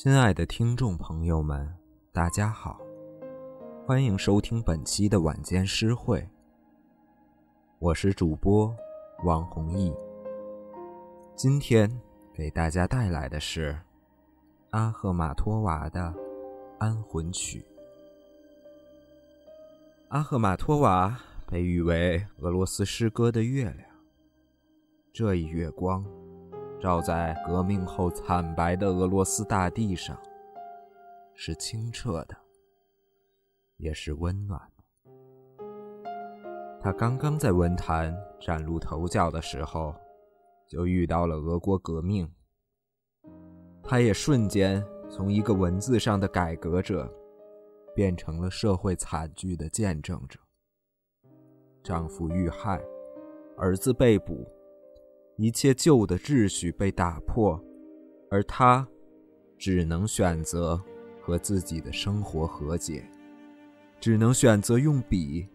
亲爱的听众朋友们，大家好，欢迎收听本期的晚间诗会。我是主播王弘毅，今天给大家带来的是阿赫玛托娃的《安魂曲》。阿赫玛托娃被誉为俄罗斯诗歌的月亮，这一月光。照在革命后惨白的俄罗斯大地上，是清澈的，也是温暖的。他刚刚在文坛崭露头角的时候，就遇到了俄国革命。他也瞬间从一个文字上的改革者，变成了社会惨剧的见证者。丈夫遇害，儿子被捕。一切旧的秩序被打破，而他只能选择和自己的生活和解，只能选择用笔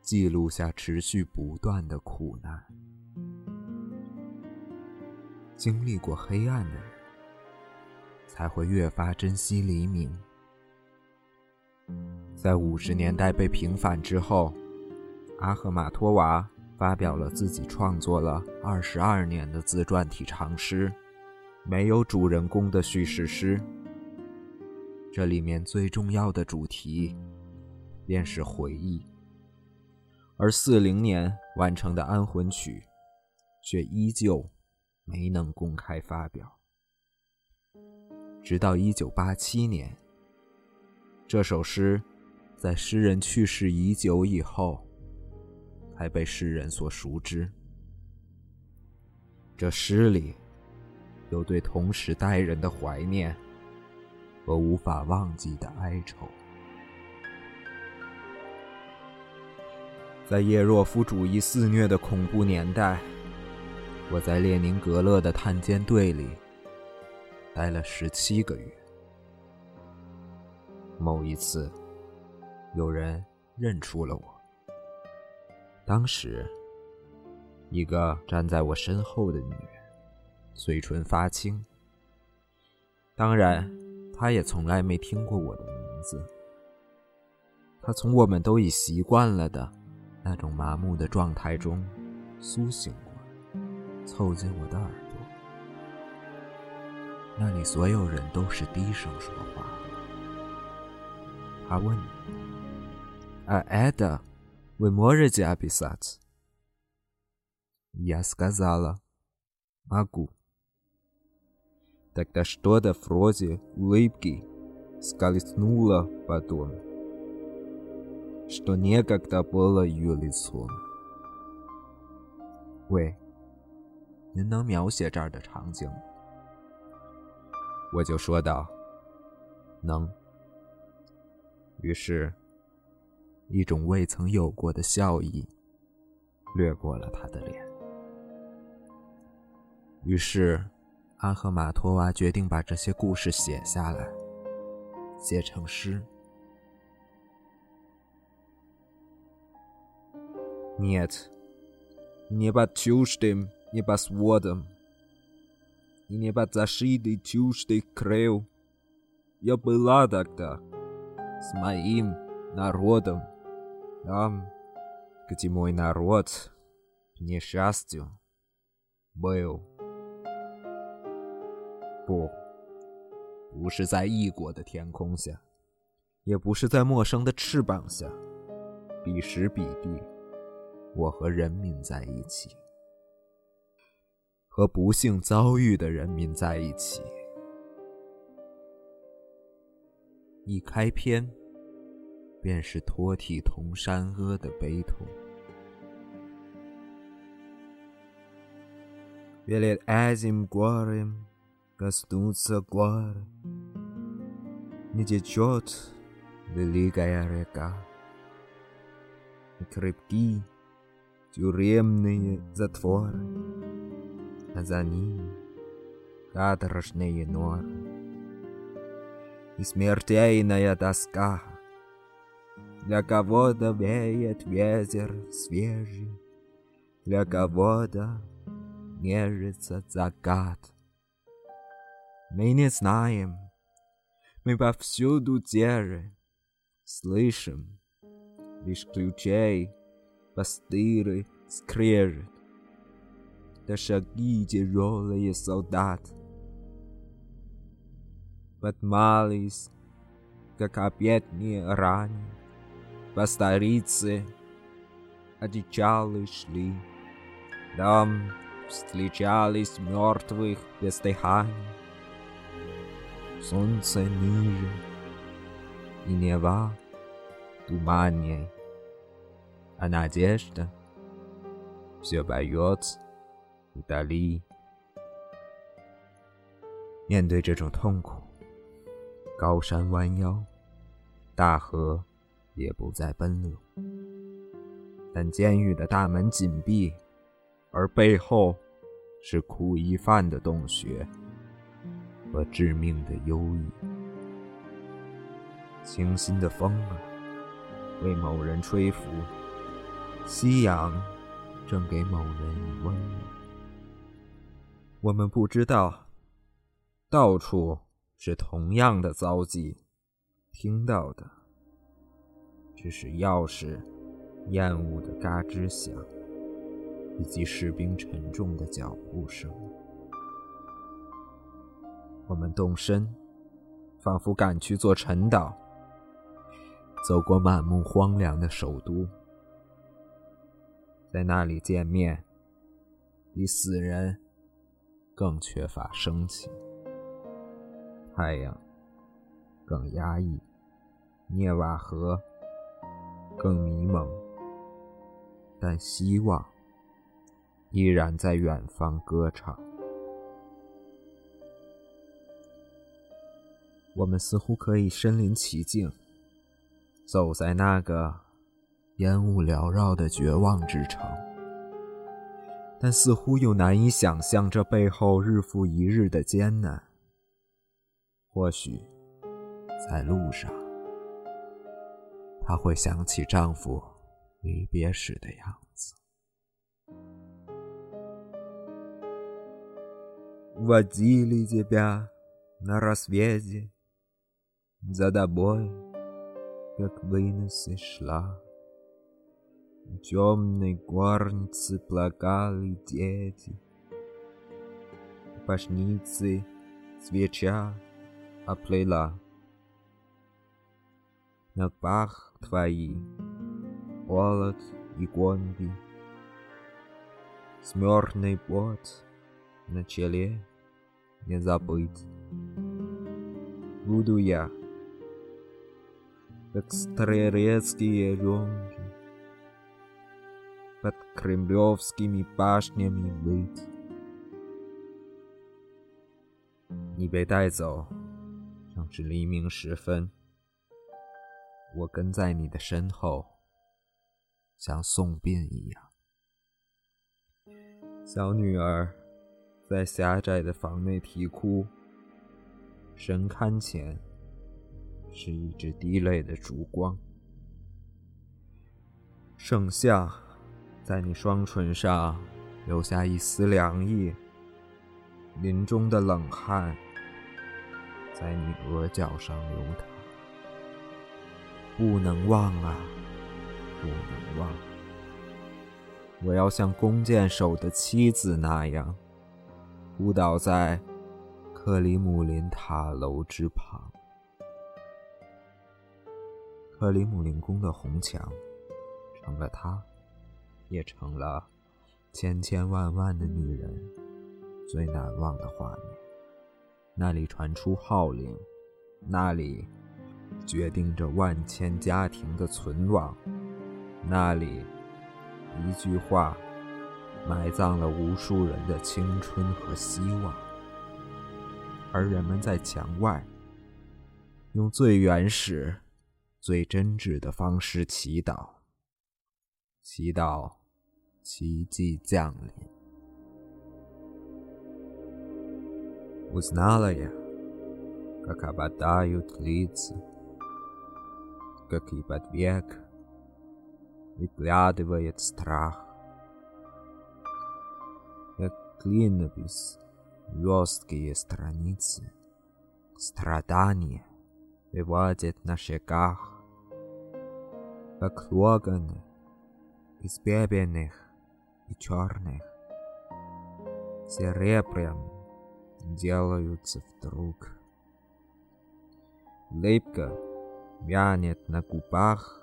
记录下持续不断的苦难。经历过黑暗的人，才会越发珍惜黎明。在五十年代被平反之后，阿赫玛托娃。发表了自己创作了二十二年的自传体长诗，没有主人公的叙事诗。这里面最重要的主题，便是回忆。而四零年完成的《安魂曲》，却依旧没能公开发表。直到一九八七年，这首诗在诗人去世已久以后。才被世人所熟知。这诗里有对同时代人的怀念和无法忘记的哀愁。在叶若夫主义肆虐的恐怖年代，我在列宁格勒的探监队里待了十七个月。某一次，有人认出了我。当时，一个站在我身后的女人，嘴唇发青。当然，她也从来没听过我的名字。她从我们都已习惯了的那种麻木的状态中苏醒过来，凑近我的耳朵。那里所有人都是低声说话。他问：“啊，艾达。” Вы можете описать? Я сказала, могу. Тогда что-то вроде улыбки скользнуло потом, что некогда было ее лицом. 喂，您能描写这儿的场景吗？我就说道：“能。”于是。 一种未曾有过的笑意掠过了他的脸。于是，阿赫玛托娃决定把这些故事写下来，写成诗。Нет, не под чуждым, не под сводом, и не под защитой чуждых крыл. Я была тогда с моим народом. Там, где мой народ, к несчастью, был. 不，不是在异国的天空下，也不是在陌生的翅膀下，彼时彼地，我和人民在一起，和不幸遭遇的人民在一起。一开篇。 便是托体同山阿的悲痛。Перед этим горем коснуться гор, не течет великая река, и крепки тюремные затворы, а за ними каторжные норы, и смертельная тоска — Для кого-то веет ветер свежий, Для кого-то нежится закат. Мы не знаем, Мы повсюду теры, слышим лишь ключей постыры скрежет, да шаги тяжелые солдат. Подмались, как опять ранее, по старице одичалы шли. Там встречались мертвых без дыхания. Солнце ниже, и неба туманней, а надежда все боется вдали. 面对这种痛苦，高山弯腰，大河 也不再奔流。但监狱的大门紧闭，而背后是苦役犯的洞穴和致命的忧郁。清新的风儿为某人吹拂，夕阳正给某人以温暖。我们不知道，到处是同样的遭际，听到的只是钥匙。厌恶的嘎吱响，以及士兵沉重的脚步声。我们动身，仿佛赶去做陈岛，走过满目荒凉的首都，在那里见面，比死人更缺乏生气。太阳更压抑，涅瓦河更迷蒙。但希望依然在远方歌唱。我们似乎可以身临其境，走在那个烟雾缭绕的绝望之城，但似乎又难以想象这背后日复一日的艰难。或许在路上，她会想起丈夫。离别时的样子。Водили тебя на рассвете за тобой, как вынесы шла. В темной горнице плакали дети. Пашницы свеча оплела. На пах твои холод и гонги. Смертный пот на челе не забыть. Буду я, как стрелецкие жонки, под кремлевскими башнями быть. 你被带走，正是黎明时分。 我跟在你的身后。像送殡一样，小女儿在狭窄的房内啼哭。神龛前是一只滴泪的烛光。圣像在你双唇上留下一丝凉意，林中的冷汗在你额角上流淌。不能忘啊！不能忘，我要像弓箭手的妻子那样，扑倒在克里姆林塔楼之旁。克里姆林宫的红墙，成了他，也成了千千万万的女人最难忘的画面。那里传出号令，那里决定着万千家庭的存亡。那里，一句话，埋葬了无数人的青春和希望，而人们在墙外，用最原始、最真挚的方式祈祷，祈祷奇迹降临。Узнала я, как опадают лица, как и под век. выглядывает страх. Как клинопись, жесткие страницы, страдания выводит на шагах, как логаны из бебенных и черных, серебряным делаются вдруг. Липко вянет на губах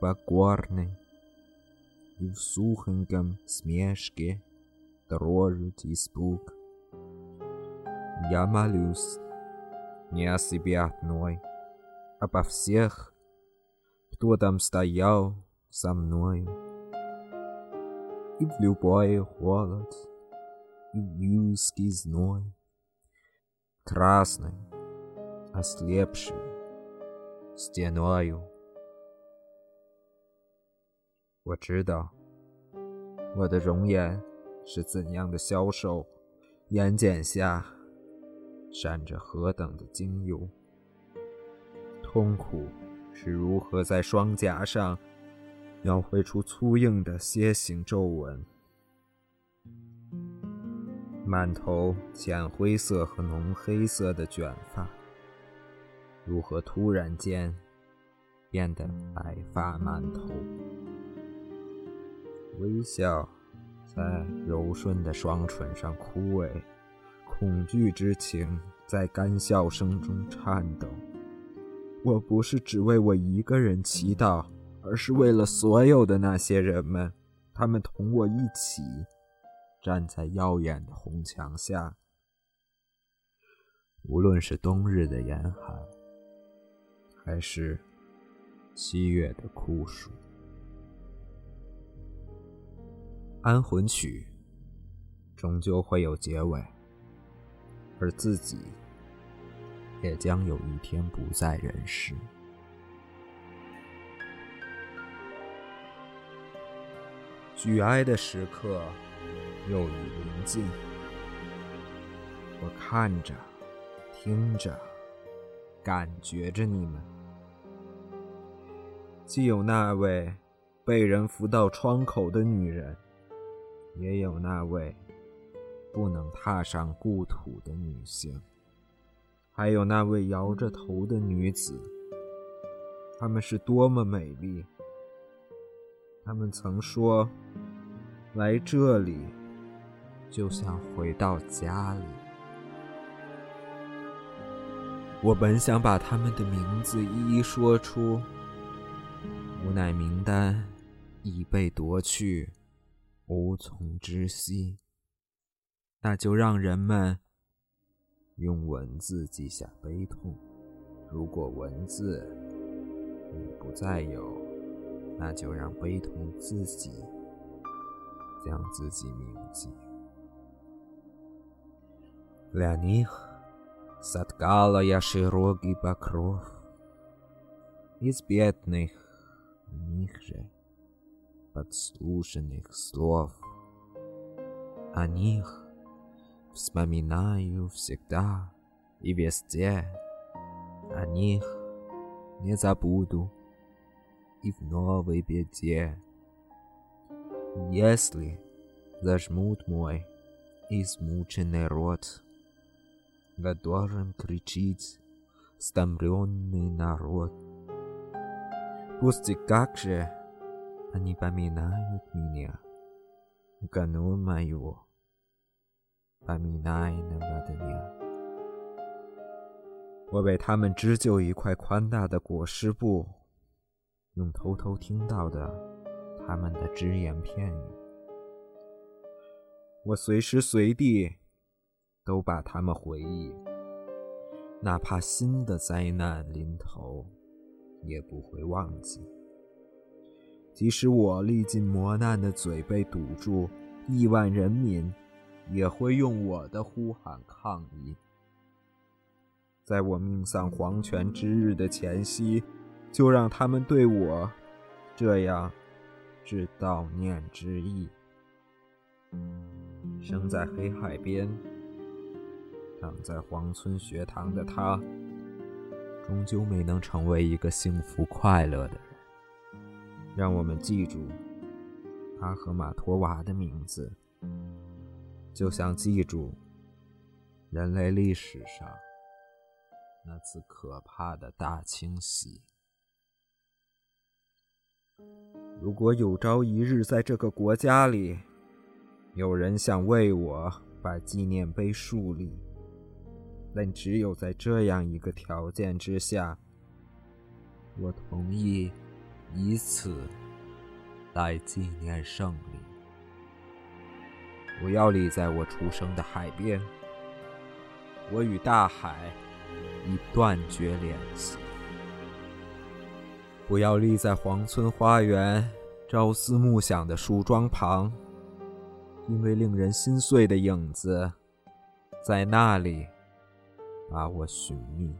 покорный, и в сухоньком смешке дрожит испуг. Я молюсь не о себе одной, обо всех, кто там стоял со мною. И в любой холод, и в юрский зной, красный, ослепший Stenoio 我知道我的容颜是怎样的消瘦，眼睑下闪着何等的精油。痛苦是如何在双颊上描绘出粗硬的楔形皱纹？满头浅灰色和浓黑色的卷发。如何突然间变得白发满头。微笑在柔顺的双唇上枯萎，恐惧之情在干笑声中颤抖。我不是只为我一个人祈祷，而是为了所有的那些人们，他们同我一起站在耀眼的红墙下。无论是冬日的严寒，还是七月的酷暑。安魂曲终究会有结尾，而自己也将有一天不在人世。举哀的时刻又已临近，我看着、听着、感觉着你们，既有那位被人扶到窗口的女人。也有那位不能踏上故土的女性，还有那位摇着头的女子。她们是多么美丽！她们曾说：“来这里，就像回到家里。”我本想把他们的名字一一说出，无奈名单已被夺去。无从知悉，那就让人们用文字记下悲痛。如果文字已不再有，那就让悲痛自己将自己铭记。Для них соткала я широкий покров из бедных них же. подслушанных слов. О них вспоминаю всегда и везде. О них не забуду и в новой беде. Если зажмут мой измученный рот, которым кричит стомленный народ. Пусть как же Они поминают меня, канун моего поминального дня。我为他们织就一块宽大的裹尸布，用偷偷听到的他们的只言片语。我随时随地都把他们回忆，哪怕新的灾难临头， 也不会忘记。即使我历尽磨难的嘴被堵住，亿万人民也会用我的呼喊抗议。在我命丧黄泉之日的前夕，就让他们对我这样致悼念之意。生在黑海边，长在黄村学堂的他，终究没能成为一个幸福快乐的人。让我们记住他和马托娃的名字，就像记住人类历史上那次可怕的大清洗。如果有朝一日在这个国家里，有人想为我把纪念碑树立，但只有在这样一个条件之下，我同意以此来纪念胜利。不要立在我出生的海边，我与大海已断绝联系。不要立在黄村花园朝思暮想的树桩旁，因为令人心碎的影子在那里把我寻觅。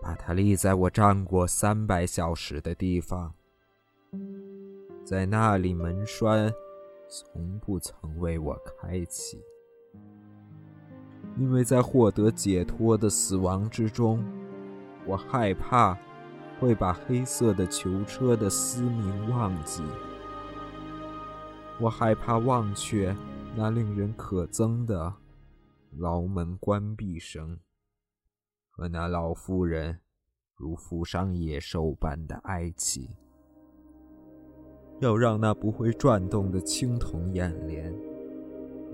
把它立在我站过三百小时的地方，在那里门栓。从不曾为我开启，因为在获得解脱的死亡之中，我害怕会把黑色的囚车的嘶鸣忘记。我害怕忘却那令人可憎的牢门关闭声，和那老妇人如负伤野兽般的哀泣。要让那不会转动的青铜眼帘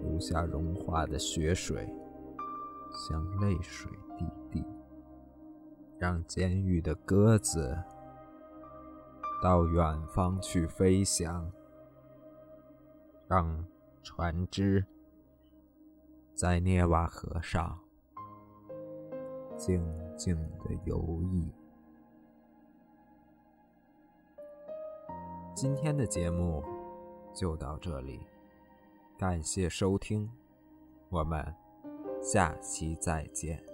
留下融化的血水，像泪水滴滴。让监狱的鸽子到远方去飞翔，让船只在涅瓦河上静静的游弋。今天的节目就到这里，感谢收听，我们下期再见。